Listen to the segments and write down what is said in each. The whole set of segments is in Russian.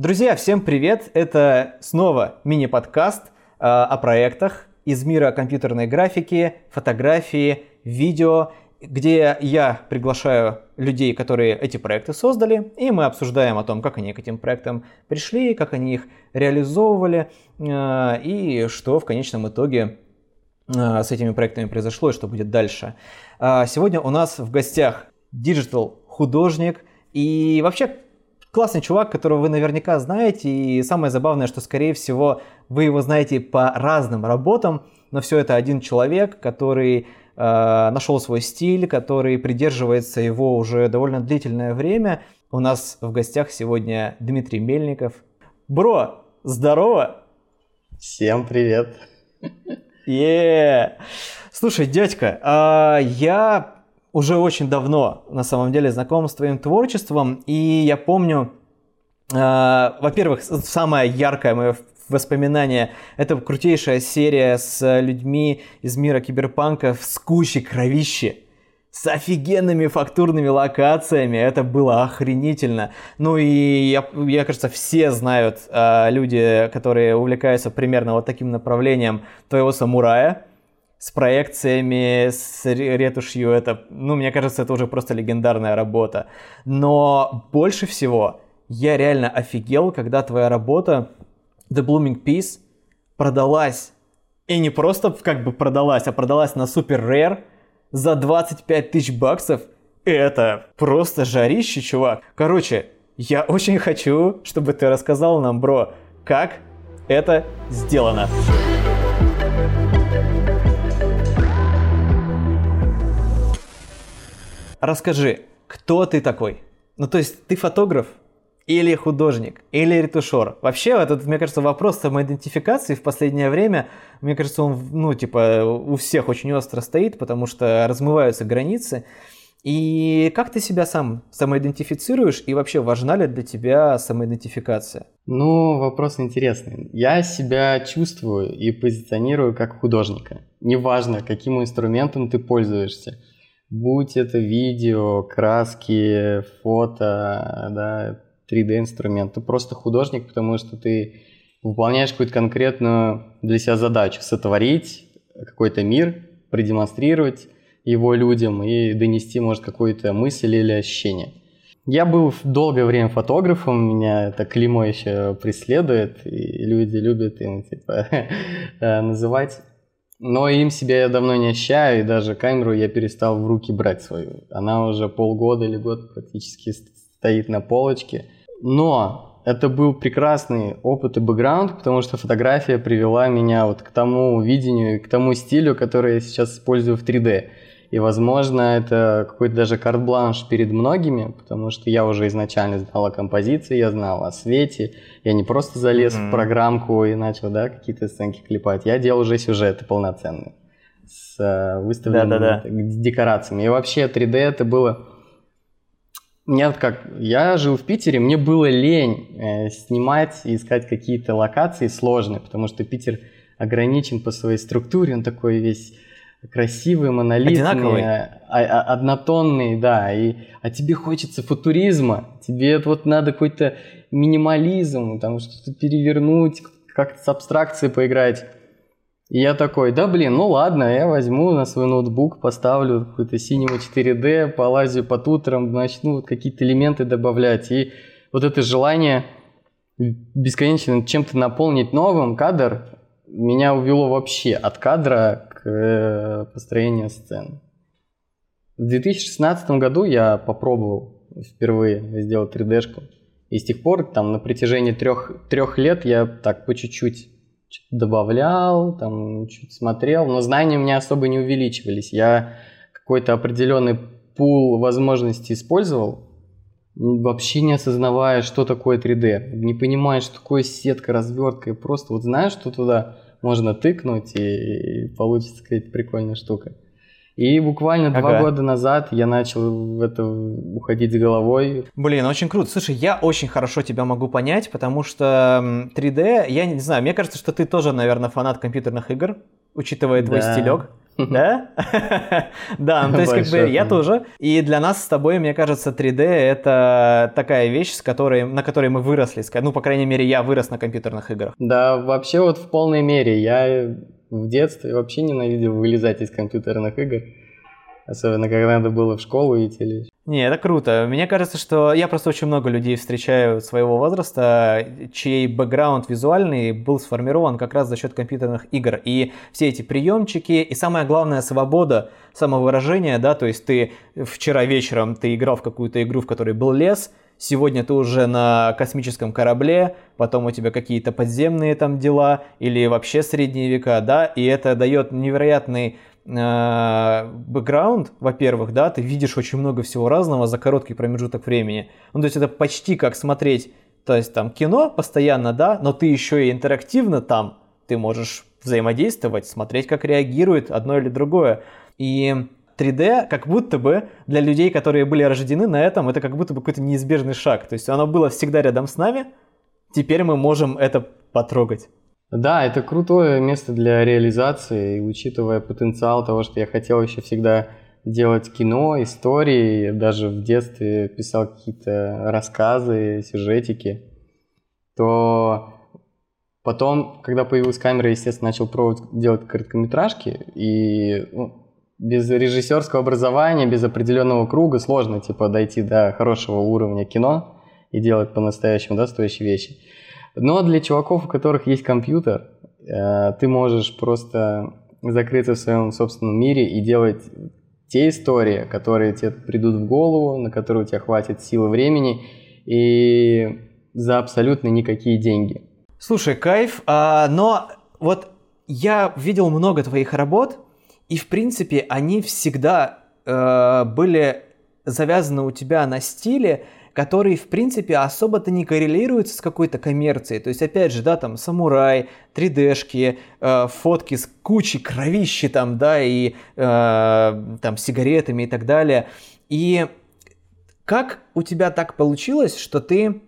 Друзья, всем привет! Это снова мини-подкаст э, о проектах из мира компьютерной графики, фотографии, видео, где я приглашаю людей, которые эти проекты создали, и мы обсуждаем о том, как они к этим проектам пришли, как они их реализовывали, э, и что в конечном итоге э, с этими проектами произошло и что будет дальше. Э, сегодня у нас в гостях digital художник и вообще классный чувак, которого вы наверняка знаете, и самое забавное, что, скорее всего, вы его знаете по разным работам, но все это один человек, который э, нашел свой стиль, который придерживается его уже довольно длительное время. У нас в гостях сегодня Дмитрий Мельников. Бро, здорово! Всем привет! Yeah. Слушай, дядька, э, я уже очень давно, на самом деле, знаком с твоим творчеством, и я помню, э, во-первых, самое яркое мое воспоминание – это крутейшая серия с людьми из мира киберпанка с кучей кровищи с офигенными фактурными локациями. Это было охренительно. Ну и я, я кажется, все знают э, люди, которые увлекаются примерно вот таким направлением твоего самурая с проекциями, с ретушью, это, ну, мне кажется, это уже просто легендарная работа. Но больше всего я реально офигел, когда твоя работа The Blooming Peace продалась, и не просто как бы продалась, а продалась на супер rare за 25 тысяч баксов. Это просто жарище, чувак. Короче, я очень хочу, чтобы ты рассказал нам, бро, как это сделано. Расскажи, кто ты такой? Ну, то есть ты фотограф или художник, или ретушер? Вообще, этот, мне кажется, вопрос самоидентификации в последнее время, мне кажется, он, ну, типа, у всех очень остро стоит, потому что размываются границы. И как ты себя сам самоидентифицируешь, и вообще важна ли для тебя самоидентификация? Ну, вопрос интересный. Я себя чувствую и позиционирую как художника. Неважно, каким инструментом ты пользуешься – Будь это видео, краски, фото, да, 3D-инструмент. Ты просто художник, потому что ты выполняешь какую-то конкретную для себя задачу. Сотворить какой-то мир, продемонстрировать его людям и донести, может, какую-то мысль или ощущение. Я был долгое время фотографом, меня это клеймо еще преследует, и люди любят им типа называть но им себя я давно не ощущаю, и даже камеру я перестал в руки брать свою. Она уже полгода или год практически стоит на полочке. Но это был прекрасный опыт и бэкграунд, потому что фотография привела меня вот к тому видению, к тому стилю, который я сейчас использую в 3D. И, возможно, это какой-то даже карт-бланш перед многими, потому что я уже изначально знал о композиции, я знал о свете. Я не просто залез mm-hmm. в программку и начал, да, какие-то сценки клепать. Я делал уже сюжеты полноценные с э, выставленными да, да, да. декорациями. И вообще 3D это было... Мне как... Я жил в Питере, мне было лень э, снимать и искать какие-то локации сложные, потому что Питер ограничен по своей структуре, он такой весь красивые, монолитные, а, а, однотонные, да, и, а тебе хочется футуризма, тебе вот надо какой-то минимализм, там что-то перевернуть, как-то с абстракцией поиграть. И я такой, да блин, ну ладно, я возьму на свой ноутбук, поставлю какую-то синему 4D, полазю по тутрам, начну какие-то элементы добавлять. И вот это желание бесконечно чем-то наполнить новым кадр меня увело вообще от кадра к э, построению сцен. В 2016 году я попробовал впервые сделать 3D-шку. И с тех пор, там, на протяжении трех, трех лет я так по чуть-чуть добавлял, там, чуть смотрел, но знания у меня особо не увеличивались. Я какой-то определенный пул возможностей использовал, вообще не осознавая, что такое 3D, не понимая, что такое сетка, развертка, и просто вот знаешь, что туда можно тыкнуть, и, и получится какая-то прикольная штука. И буквально ага. два года назад я начал в это уходить с головой. Блин, очень круто. Слушай, я очень хорошо тебя могу понять, потому что 3D, я не знаю, мне кажется, что ты тоже, наверное, фанат компьютерных игр, учитывая твой да. стилек. Да? Да, ну то есть как бы я тоже. И для нас с тобой, мне кажется, 3D это такая вещь, с которой, на которой мы выросли. Ну, по крайней мере, я вырос на компьютерных играх. Да, вообще вот в полной мере. Я в детстве вообще ненавидел вылезать из компьютерных игр. Особенно, когда надо было в школу идти или не, это круто. Мне кажется, что я просто очень много людей встречаю своего возраста, чей бэкграунд визуальный был сформирован как раз за счет компьютерных игр. И все эти приемчики, и самое главное, свобода самовыражения, да, то есть ты вчера вечером ты играл в какую-то игру, в которой был лес, сегодня ты уже на космическом корабле, потом у тебя какие-то подземные там дела или вообще средние века, да, и это дает невероятный бэкграунд, во-первых, да, ты видишь очень много всего разного за короткий промежуток времени. Ну, то есть это почти как смотреть, то есть там кино постоянно, да, но ты еще и интерактивно там, ты можешь взаимодействовать, смотреть, как реагирует одно или другое. И 3D как будто бы для людей, которые были рождены на этом, это как будто бы какой-то неизбежный шаг. То есть оно было всегда рядом с нами, теперь мы можем это потрогать. Да, это крутое место для реализации, и учитывая потенциал того, что я хотел еще всегда делать кино, истории, даже в детстве писал какие-то рассказы, сюжетики, то потом, когда появилась камера, естественно, начал пробовать делать короткометражки, и ну, без режиссерского образования, без определенного круга сложно типа дойти до хорошего уровня кино и делать по-настоящему да, стоящие вещи. Но для чуваков, у которых есть компьютер, э, ты можешь просто закрыться в своем собственном мире и делать те истории, которые тебе придут в голову, на которые у тебя хватит силы времени и за абсолютно никакие деньги. Слушай, кайф, а, но вот я видел много твоих работ, и в принципе они всегда э, были завязаны у тебя на стиле, который, в принципе, особо-то не коррелируется с какой-то коммерцией. То есть, опять же, да, там, самурай, 3D-шки, э, фотки с кучей кровищи там, да, и э, там сигаретами и так далее. И как у тебя так получилось, что ты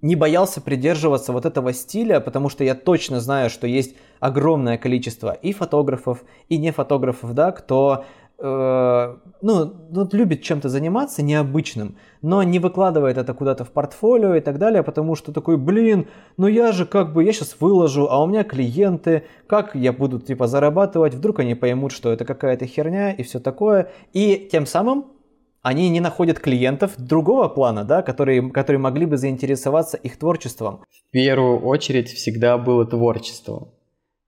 не боялся придерживаться вот этого стиля, потому что я точно знаю, что есть огромное количество и фотографов, и не фотографов, да, кто Э, ну, ну, любит чем-то заниматься необычным, но не выкладывает это куда-то в портфолио и так далее, потому что такой, блин, ну я же как бы, я сейчас выложу, а у меня клиенты, как я буду типа зарабатывать, вдруг они поймут, что это какая-то херня и все такое, и тем самым они не находят клиентов другого плана, да, которые, которые могли бы заинтересоваться их творчеством. В первую очередь всегда было творчество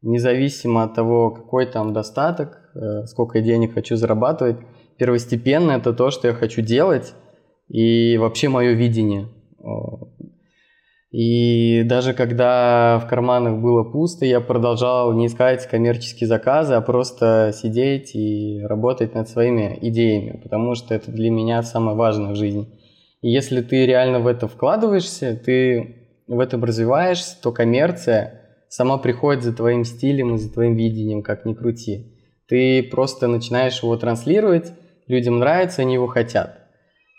независимо от того, какой там достаток, э, сколько денег хочу зарабатывать, первостепенно это то, что я хочу делать и вообще мое видение. И даже когда в карманах было пусто, я продолжал не искать коммерческие заказы, а просто сидеть и работать над своими идеями, потому что это для меня самое важное в жизни. И если ты реально в это вкладываешься, ты в этом развиваешься, то коммерция – сама приходит за твоим стилем и за твоим видением, как ни крути. Ты просто начинаешь его транслировать, людям нравится, они его хотят.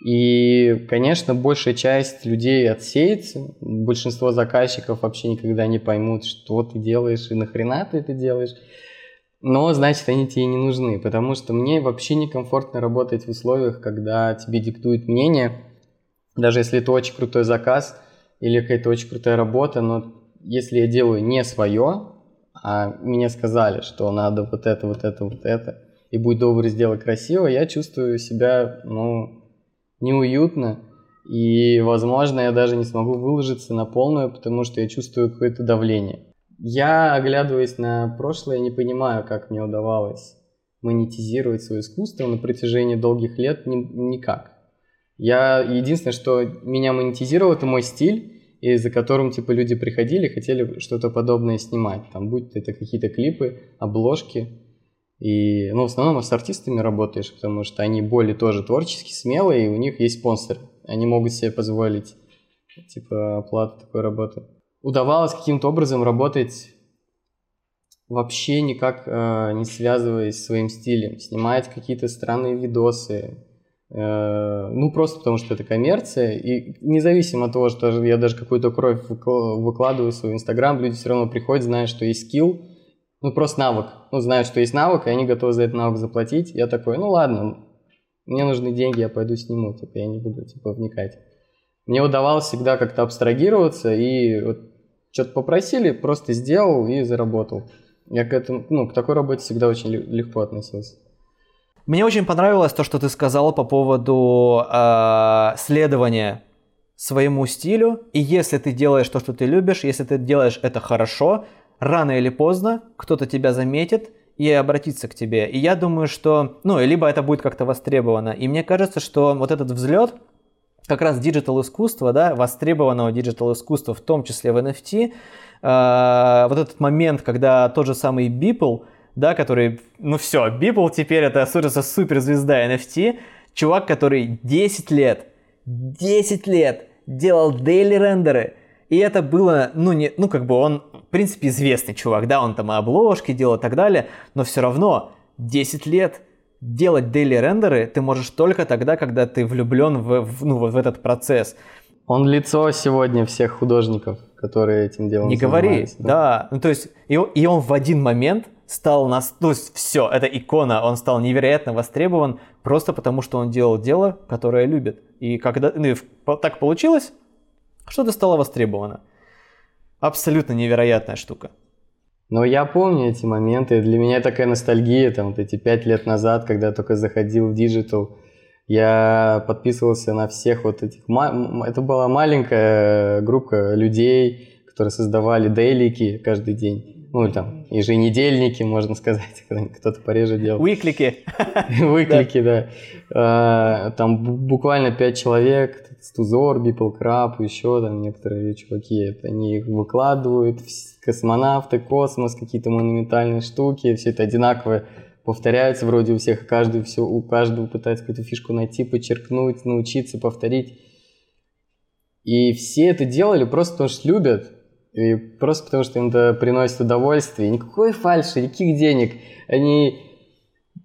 И, конечно, большая часть людей отсеется, большинство заказчиков вообще никогда не поймут, что ты делаешь и нахрена ты это делаешь. Но, значит, они тебе не нужны, потому что мне вообще некомфортно работать в условиях, когда тебе диктуют мнение, даже если это очень крутой заказ или какая-то очень крутая работа, но если я делаю не свое, а мне сказали, что надо вот это, вот это, вот это, и будь добр, сделай красиво, я чувствую себя, ну, неуютно, и, возможно, я даже не смогу выложиться на полную, потому что я чувствую какое-то давление. Я, оглядываясь на прошлое, не понимаю, как мне удавалось монетизировать свое искусство на протяжении долгих лет ни, никак. Я единственное, что меня монетизировало, это мой стиль, и за которым типа люди приходили, хотели что-то подобное снимать. Там будь это какие-то клипы, обложки. И, ну, в основном с артистами работаешь, потому что они более тоже творчески смелые, и у них есть спонсоры. Они могут себе позволить, типа, оплату такой работы. Удавалось каким-то образом работать вообще никак э, не связываясь с своим стилем. Снимать какие-то странные видосы, ну, просто потому что это коммерция. И независимо от того, что я даже какую-то кровь выкладываю в свой Инстаграм, люди все равно приходят, зная, что есть скилл, Ну, просто навык. Ну, знают, что есть навык, и они готовы за этот навык заплатить. Я такой, ну ладно, мне нужны деньги, я пойду сниму, типа, я не буду, типа, вникать. Мне удавалось всегда как-то абстрагироваться, и вот что-то попросили, просто сделал и заработал. Я к этому, ну, к такой работе всегда очень легко относился. Мне очень понравилось то, что ты сказал по поводу э, следования своему стилю. И если ты делаешь то, что ты любишь, если ты делаешь это хорошо, рано или поздно кто-то тебя заметит и обратится к тебе. И я думаю, что, ну, либо это будет как-то востребовано. И мне кажется, что вот этот взлет как раз digital искусства, да, востребованного digital искусства, в том числе в NFT, э, вот этот момент, когда тот же самый Beeple, да, который, ну все, Beeple теперь это суперзвезда NFT, чувак, который 10 лет, 10 лет делал дейли рендеры, и это было, ну, не, ну, как бы он, в принципе, известный чувак, да, он там и обложки делал и так далее, но все равно 10 лет делать дейли рендеры ты можешь только тогда, когда ты влюблен в, в, ну, в этот процесс. Он лицо сегодня всех художников, которые этим делом Не говори, да. да. Ну, то есть, и, и он в один момент стал нас, то есть все, это икона, он стал невероятно востребован просто потому, что он делал дело, которое любит. И когда ну, так получилось, что-то стало востребовано. Абсолютно невероятная штука. Но я помню эти моменты. Для меня такая ностальгия, там, вот эти пять лет назад, когда я только заходил в digital, я подписывался на всех вот этих... Это была маленькая группа людей, которые создавали daily ки каждый день ну, там, еженедельники, можно сказать, кто-то пореже делал. Weekly ки. Weekly ки, да. А, там буквально пять человек, Стузор, Бипл Краб, еще там некоторые чуваки, они их выкладывают, космонавты, космос, какие-то монументальные штуки, все это одинаковое повторяется вроде у всех, каждый все, у каждого пытается какую-то фишку найти, подчеркнуть, научиться, повторить. И все это делали просто потому что любят, и просто потому, что им это приносит удовольствие. Никакой фальши, никаких денег. Они...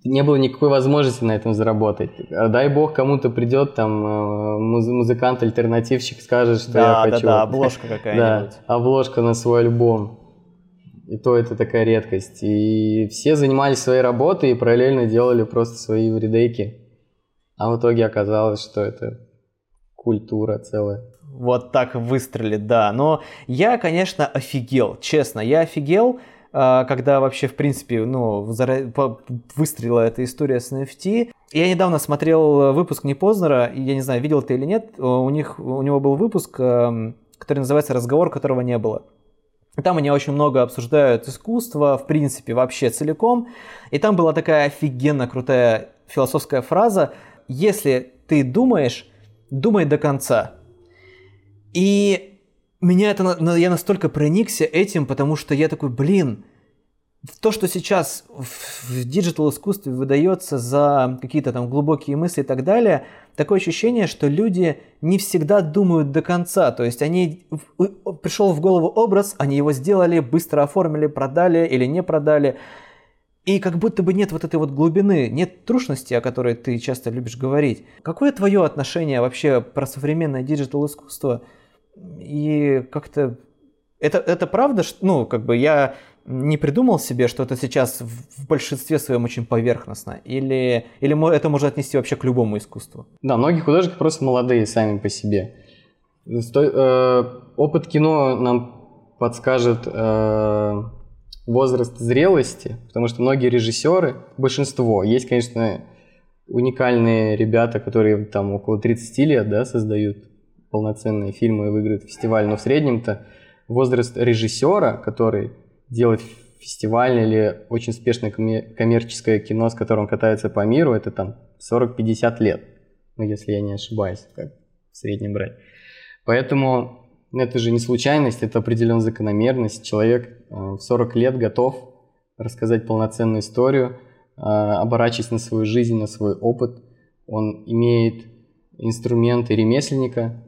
Не было никакой возможности на этом заработать. А дай бог кому-то придет там э, муз- музыкант-альтернативщик, скажет, что да, я хочу. Да, да, обложка какая-нибудь. Да, обложка на свой альбом. И то это такая редкость. И все занимались своей работой и параллельно делали просто свои редейки. А в итоге оказалось, что это культура целая вот так выстрелит, да. Но я, конечно, офигел, честно, я офигел, а, когда вообще, в принципе, ну, выстрелила эта история с NFT. Я недавно смотрел выпуск Непознера, я не знаю, видел ты или нет, у, них, у него был выпуск, эм, который называется «Разговор, которого не было». Там они очень много обсуждают искусство, в принципе, вообще целиком. И там была такая офигенно крутая философская фраза «Если ты думаешь, думай до конца». И меня это, я настолько проникся этим, потому что я такой, блин, то, что сейчас в digital искусстве выдается за какие-то там глубокие мысли и так далее, такое ощущение, что люди не всегда думают до конца. То есть они пришел в голову образ, они его сделали, быстро оформили, продали или не продали. И как будто бы нет вот этой вот глубины, нет true шности, о которой ты часто любишь говорить. Какое твое отношение вообще про современное digital искусство – и как-то это, это правда, что, ну, как бы я не придумал себе, что это сейчас в большинстве своем очень поверхностно? Или, или это можно отнести вообще к любому искусству? Да, многие художники просто молодые сами по себе. Стой, э, опыт кино нам подскажет э, возраст зрелости, потому что многие режиссеры, большинство, есть, конечно, уникальные ребята, которые там около 30 лет да, создают полноценные фильмы и выиграют фестиваль, но в среднем-то возраст режиссера, который делает фестивальное или очень успешное коммерческое кино, с которым катается по миру, это там 40-50 лет, ну, если я не ошибаюсь, как в среднем брать. Поэтому это же не случайность, это определенная закономерность. Человек э, в 40 лет готов рассказать полноценную историю, э, оборачиваясь на свою жизнь, на свой опыт. Он имеет инструменты ремесленника,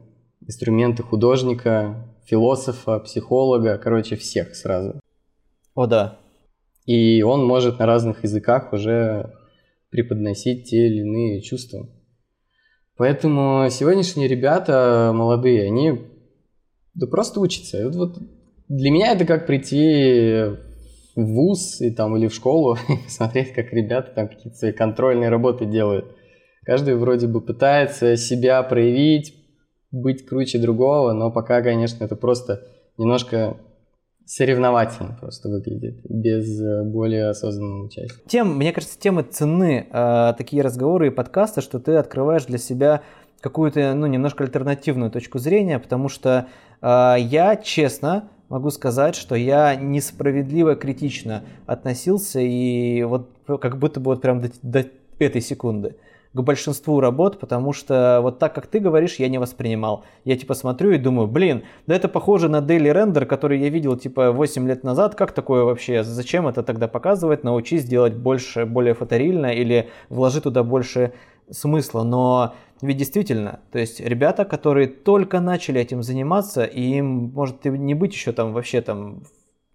инструменты художника, философа, психолога, короче, всех сразу. О, да. И он может на разных языках уже преподносить те или иные чувства. Поэтому сегодняшние ребята молодые, они да просто учатся. Вот, вот для меня это как прийти в вуз и там или в школу и посмотреть, как ребята там какие-то свои контрольные работы делают. Каждый вроде бы пытается себя проявить, быть круче другого, но пока, конечно, это просто немножко соревновательно просто выглядит, без э, более осознанного участия. Тем, мне кажется, темы цены э, такие разговоры и подкасты, что ты открываешь для себя какую-то, ну, немножко альтернативную точку зрения, потому что э, я, честно, могу сказать, что я несправедливо критично относился и вот как будто бы вот прям до, до этой секунды к большинству работ, потому что вот так, как ты говоришь, я не воспринимал. Я типа смотрю и думаю, блин, да это похоже на Daily Render, который я видел типа 8 лет назад. Как такое вообще? Зачем это тогда показывать? Научись делать больше, более фоторильно или вложи туда больше смысла. Но ведь действительно, то есть ребята, которые только начали этим заниматься, и им может не быть еще там вообще там,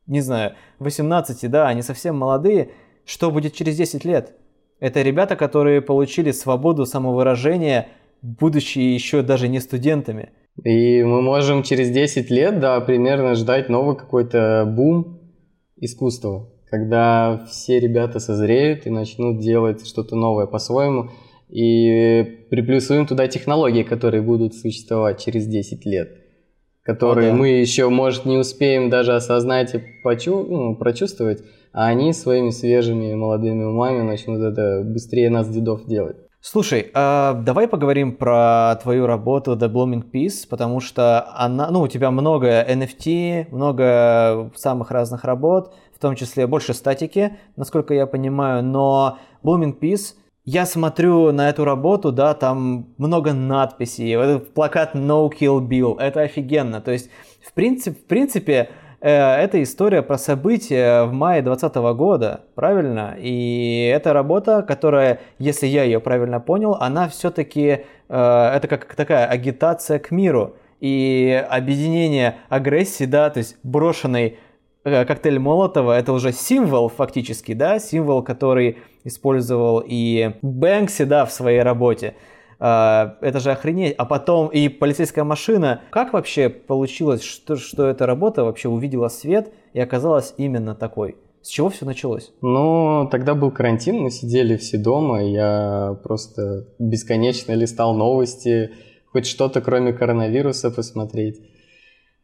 не знаю, 18, да, они совсем молодые, что будет через 10 лет? Это ребята, которые получили свободу самовыражения, будучи еще даже не студентами. И мы можем через 10 лет, да, примерно ждать новый какой-то бум искусства, когда все ребята созреют и начнут делать что-то новое по-своему, и приплюсуем туда технологии, которые будут существовать через 10 лет, которые О, да. мы еще, может, не успеем даже осознать и почу ну, прочувствовать, а они своими свежими молодыми умами начнут это быстрее нас, дедов, делать. Слушай, а давай поговорим про твою работу The Blooming Peace, потому что она, ну, у тебя много NFT, много самых разных работ, в том числе больше статики, насколько я понимаю, но Blooming Peace, я смотрю на эту работу, да, там много надписей, этот плакат No Kill Bill, это офигенно, то есть, в принципе, в принципе, Э, это история про события в мае 2020 года, правильно? И это работа, которая, если я ее правильно понял, она все-таки, э, это как такая агитация к миру и объединение агрессии, да, то есть брошенный э, коктейль Молотова, это уже символ фактически, да, символ, который использовал и Бэнкси, да, в своей работе. А, это же охренеть. А потом и полицейская машина. Как вообще получилось, что, что эта работа вообще увидела свет и оказалась именно такой? С чего все началось? Ну, тогда был карантин, мы сидели все дома, я просто бесконечно листал новости, хоть что-то кроме коронавируса посмотреть.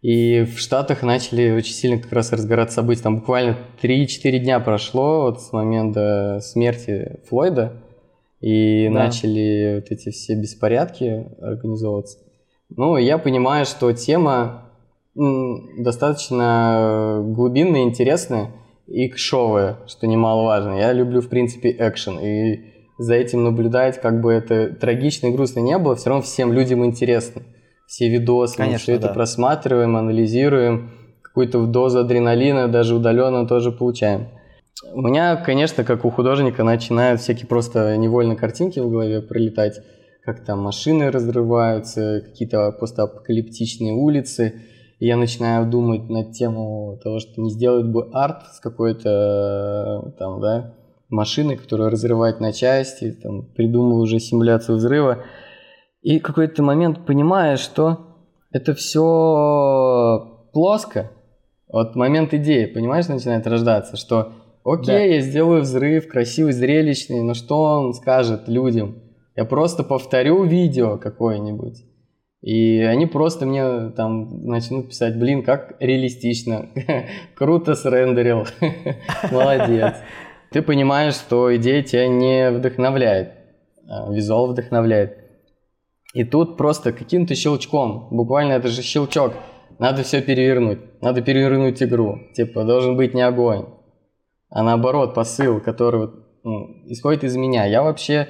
И в Штатах начали очень сильно как раз разгораться события. Там буквально 3-4 дня прошло вот с момента смерти Флойда и да. начали вот эти все беспорядки организовываться. Ну, я понимаю, что тема достаточно глубинная, интересная и кшовая, что немаловажно. Я люблю, в принципе, экшен, и за этим наблюдать, как бы это трагично и грустно не было, все равно всем людям интересно. Все видосы, Конечно, мы все да. это просматриваем, анализируем, какую-то дозу адреналина даже удаленно тоже получаем. У меня, конечно, как у художника, начинают всякие просто невольно картинки в голове пролетать, как там машины разрываются, какие-то постапокалиптичные улицы. И я начинаю думать над тему того, что не сделать бы арт с какой-то там, да, машиной, которая разрывает на части, там, придумываю уже симуляцию взрыва. И какой-то момент понимаю, что это все плоско. Вот момент идеи, понимаешь, начинает рождаться, что Окей, да. я сделаю взрыв, красивый, зрелищный, но что он скажет людям? Я просто повторю видео какое-нибудь. И они просто мне там начнут писать, блин, как реалистично, круто срендерил, молодец. Ты понимаешь, что идея тебя не вдохновляет, а визуал вдохновляет. И тут просто каким-то щелчком, буквально это же щелчок, надо все перевернуть, надо перевернуть игру. Типа, должен быть не огонь, а наоборот посыл, который ну, исходит из меня. Я вообще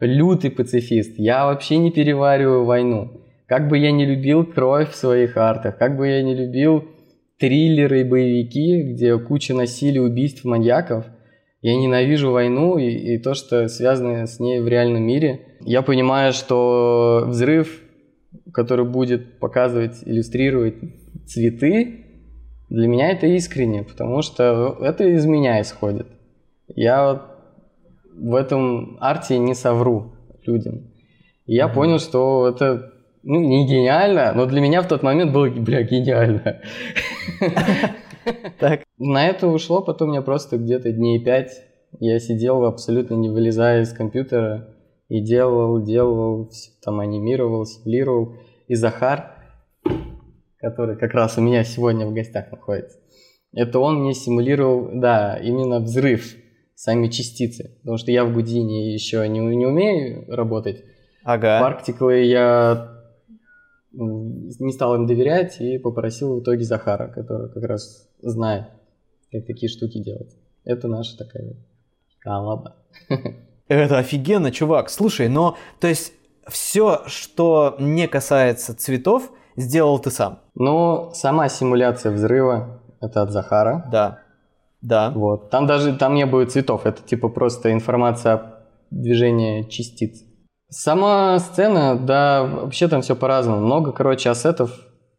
лютый пацифист, я вообще не перевариваю войну. Как бы я не любил кровь в своих артах, как бы я не любил триллеры и боевики, где куча насилия, убийств, маньяков, я ненавижу войну и, и то, что связано с ней в реальном мире. Я понимаю, что взрыв, который будет показывать, иллюстрировать цветы, для меня это искренне, потому что это из меня исходит. Я вот в этом арте не совру людям. И я mm-hmm. понял, что это ну, не гениально, но для меня в тот момент было, бля, гениально. Так. На это ушло потом меня просто где-то дней пять. Я сидел абсолютно не вылезая из компьютера и делал, делал, там анимировал, симулировал. И Захар, который как раз у меня сегодня в гостях находится, это он мне симулировал, да, именно взрыв, сами частицы. Потому что я в Гудине еще не, не умею работать. Ага. Particle я не стал им доверять и попросил в итоге Захара, который как раз знает, как такие штуки делать. Это наша такая коллаба. Это офигенно, чувак. Слушай, но то есть все, что не касается цветов, сделал ты сам? Ну, сама симуляция взрыва, это от Захара. Да. Да. Вот. Там даже там не будет цветов, это типа просто информация о движении частиц. Сама сцена, да, вообще там все по-разному. Много, короче, ассетов,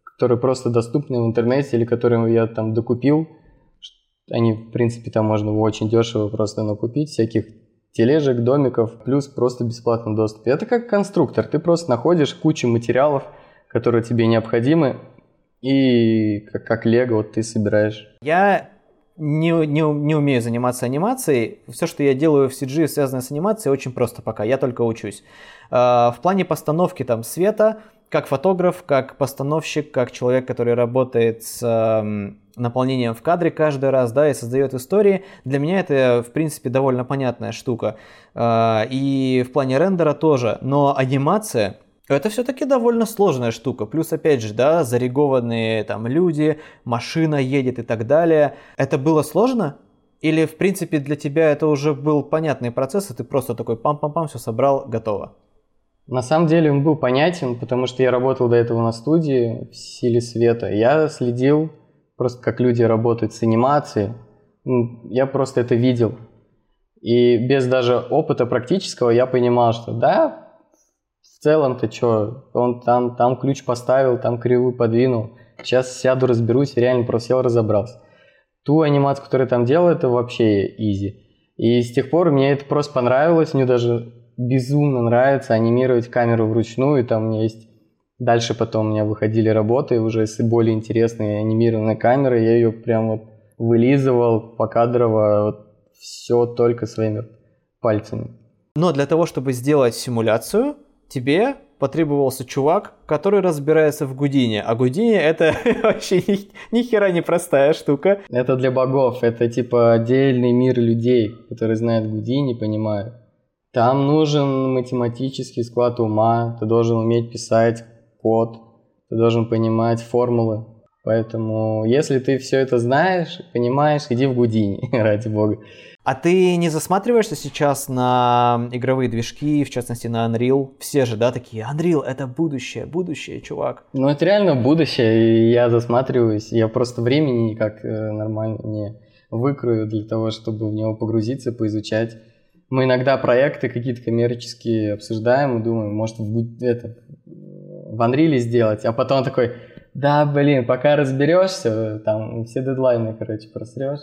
которые просто доступны в интернете или которые я там докупил. Они, в принципе, там можно очень дешево просто накупить, всяких тележек, домиков, плюс просто бесплатный доступ. Это как конструктор. Ты просто находишь кучу материалов, которые тебе необходимы, и как, как лего вот ты собираешь. Я не, не, не умею заниматься анимацией. Все, что я делаю в CG, связанное с анимацией, очень просто пока. Я только учусь. А, в плане постановки там света, как фотограф, как постановщик, как человек, который работает с наполнением в кадре каждый раз, да, и создает истории, для меня это, в принципе, довольно понятная штука. А, и в плане рендера тоже. Но анимация, это все-таки довольно сложная штука. Плюс, опять же, да, зарегованные там люди, машина едет и так далее. Это было сложно? Или, в принципе, для тебя это уже был понятный процесс, и ты просто такой пам-пам-пам, все собрал, готово? На самом деле он был понятен, потому что я работал до этого на студии в силе света. Я следил просто, как люди работают с анимацией. Я просто это видел. И без даже опыта практического я понимал, что да, целом-то что, он там, там ключ поставил, там кривую подвинул. Сейчас сяду, разберусь, реально просел, разобрался. Ту анимацию, которую там делал, это вообще изи. И с тех пор мне это просто понравилось, мне даже безумно нравится анимировать камеру вручную, там у меня есть... Дальше потом у меня выходили работы уже с более интересной анимированной камерой, я ее прям вот вылизывал покадрово, вот все только своими пальцами. Но для того, чтобы сделать симуляцию, тебе потребовался чувак, который разбирается в Гудине. А Гудине это вообще ни, ни хера не простая штука. Это для богов, это типа отдельный мир людей, которые знают Гудини, понимают. Там нужен математический склад ума, ты должен уметь писать код, ты должен понимать формулы. Поэтому, если ты все это знаешь, понимаешь, иди в Гудини, ради бога. А ты не засматриваешься сейчас на игровые движки, в частности на Unreal? Все же, да, такие, Unreal — это будущее, будущее, чувак. Ну, это реально будущее, и я засматриваюсь. Я просто времени никак э, нормально не выкрою для того, чтобы в него погрузиться, поизучать. Мы иногда проекты какие-то коммерческие обсуждаем и думаем, может, в, это, в Unreal сделать, а потом такой, да, блин, пока разберешься, там все дедлайны, короче, просрешь.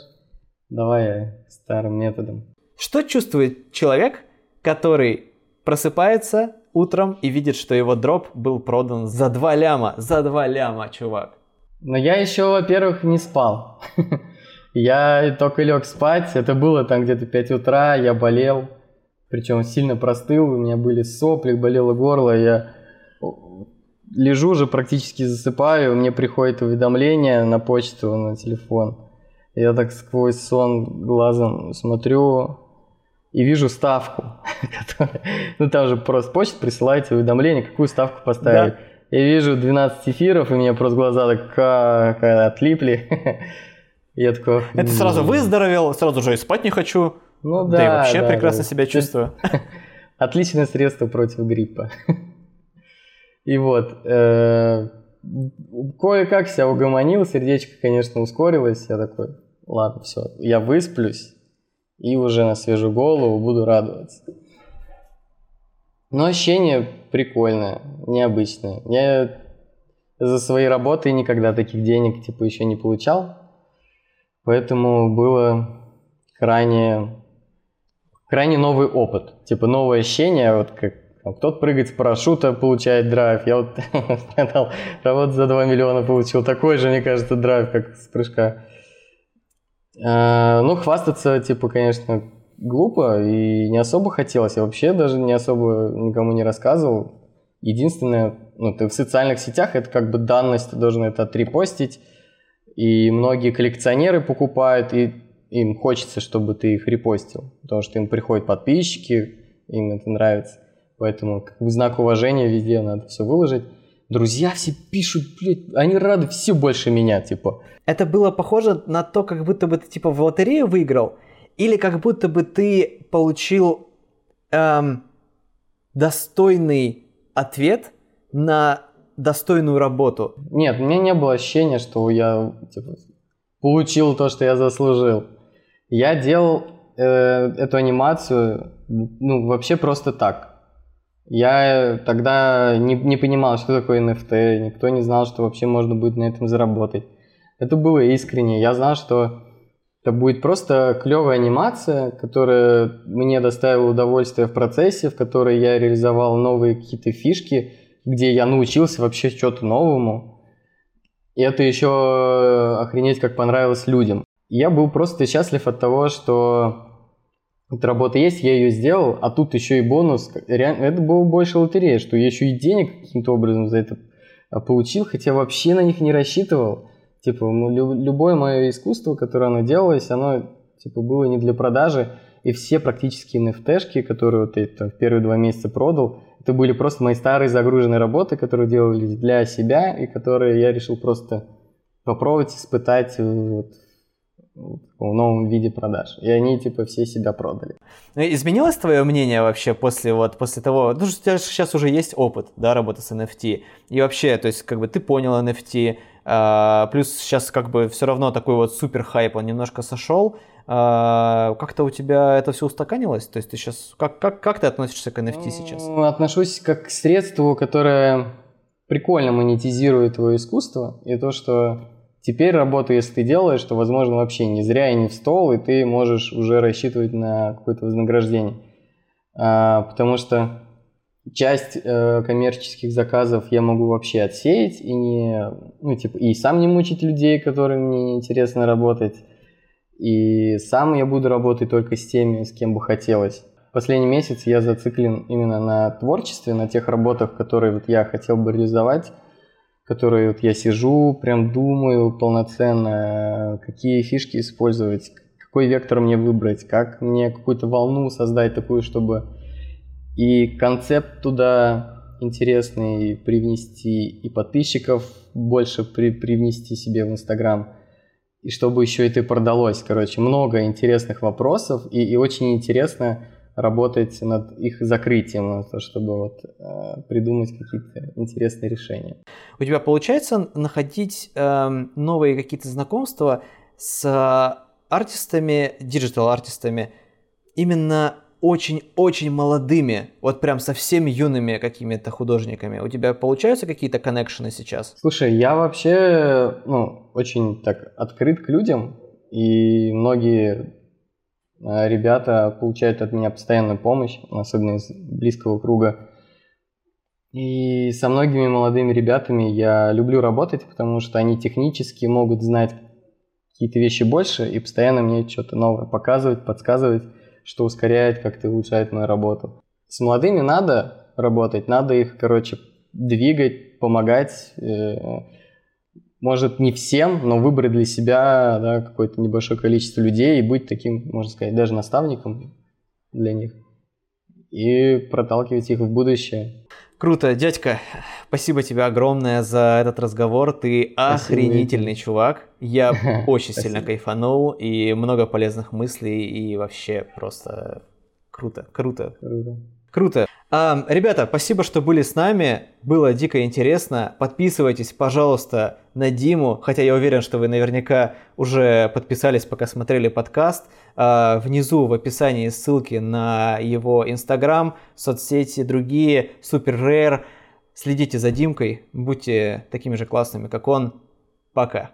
Давай старым методом. Что чувствует человек, который просыпается утром и видит, что его дроп был продан за 2 ляма? За 2 ляма, чувак. Но я еще, во-первых, не спал. Я только лег спать, это было там где-то 5 утра, я болел, причем сильно простыл, у меня были сопли, болело горло, я лежу уже, практически засыпаю, мне приходит уведомление на почту, на телефон. Я так сквозь сон глазом смотрю и вижу ставку. ну, там же просто почта присылаете уведомление, какую ставку поставить. Да. Я вижу 12 эфиров, и меня просто глаза так как отлипли. Я такой... Это сразу выздоровел, сразу же и спать не хочу. Ну да. Да и вообще да, прекрасно да. себя чувствую. Отличное средство против гриппа. И вот, э, кое-как себя угомонил, сердечко, конечно, ускорилось. Я такой, ладно, все, я высплюсь и уже на свежую голову буду радоваться. Но ощущение прикольное, необычное. Я за свои работы никогда таких денег типа еще не получал, поэтому было крайне, крайне новый опыт, типа новое ощущение, вот как кто-то прыгает с парашюта, получает драйв. Я вот работу за 2 миллиона получил такой же, мне кажется, драйв, как с прыжка. Э, ну, хвастаться, типа, конечно, глупо и не особо хотелось. Я вообще даже не особо никому не рассказывал. Единственное, ну, ты в социальных сетях, это как бы данность, ты должен это отрепостить. И многие коллекционеры покупают, и им хочется, чтобы ты их репостил. Потому что им приходят подписчики, им это нравится. Поэтому как бы знак уважения везде надо все выложить. Друзья все пишут, блядь, они рады все больше меня, типа. Это было похоже на то, как будто бы ты типа в лотерею выиграл, или как будто бы ты получил эм, достойный ответ на достойную работу. Нет, у меня не было ощущения, что я типа, получил то, что я заслужил. Я делал э, эту анимацию, ну, вообще просто так. Я тогда не, не понимал, что такое NFT, никто не знал, что вообще можно будет на этом заработать. Это было искренне. Я знал, что это будет просто клевая анимация, которая мне доставила удовольствие в процессе, в которой я реализовал новые какие-то фишки, где я научился вообще что-то новому. И это еще охренеть как понравилось людям. Я был просто счастлив от того, что эта работа есть, я ее сделал, а тут еще и бонус. Это было больше лотерея, что я еще и денег каким-то образом за это а, получил, хотя вообще на них не рассчитывал. Типа, любое мое искусство, которое оно делалось, оно типа было не для продажи, и все практически NFT-шки, которые вот там, в первые два месяца продал, это были просто мои старые загруженные работы, которые делались для себя, и которые я решил просто попробовать, испытать вот, в новом виде продаж. И они типа все себя продали. Ну, изменилось твое мнение вообще после вот после того, ну что у тебя сейчас уже есть опыт, да, работы с NFT, и вообще, то есть как бы ты понял NFT, а, плюс сейчас как бы все равно такой вот супер хайп, он немножко сошел, а, как-то у тебя это все устаканилось? То есть ты сейчас, как, как, как ты относишься к NFT сейчас? Отношусь как к средству, которое прикольно монетизирует твое искусство, и то, что Теперь работу, если ты делаешь, то, возможно, вообще не зря и не в стол, и ты можешь уже рассчитывать на какое-то вознаграждение. А, потому что часть э, коммерческих заказов я могу вообще отсеять и не, ну, типа, и сам не мучить людей, которым мне интересно работать, и сам я буду работать только с теми, с кем бы хотелось. Последний месяц я зациклен именно на творчестве, на тех работах, которые вот я хотел бы реализовать, которые вот я сижу, прям думаю полноценно, какие фишки использовать, какой вектор мне выбрать, как мне какую-то волну создать такую, чтобы и концепт туда интересный привнести, и подписчиков больше при, привнести себе в Инстаграм, и чтобы еще это продалось. Короче, много интересных вопросов, и, и очень интересно работать над их закрытием, чтобы вот, э, придумать какие-то интересные решения. У тебя получается находить э, новые какие-то знакомства с артистами, digital-артистами, именно очень-очень молодыми, вот прям совсем юными какими-то художниками. У тебя получаются какие-то connection ы сейчас? Слушай, я вообще ну, очень так открыт к людям, и многие Э, ребята получают от меня постоянную помощь, особенно из близкого круга. И со многими молодыми ребятами я люблю работать, потому что они технически могут знать какие-то вещи больше и постоянно мне что-то новое показывать, подсказывать, что ускоряет, как-то улучшает мою работу. С молодыми надо работать, надо их, короче, двигать, помогать, э, может не всем, но выбрать для себя да, какое-то небольшое количество людей и быть таким, можно сказать, даже наставником для них и проталкивать их в будущее. Круто, дядька, спасибо тебе огромное за этот разговор. Ты спасибо. охренительный чувак. Я очень сильно кайфанул и много полезных мыслей и вообще просто круто, круто. Круто. Круто. А, ребята, спасибо, что были с нами. Было дико интересно. Подписывайтесь, пожалуйста, на Диму, хотя я уверен, что вы наверняка уже подписались, пока смотрели подкаст. А, внизу в описании ссылки на его инстаграм, соцсети другие, супер рэр. Следите за Димкой, будьте такими же классными, как он. Пока.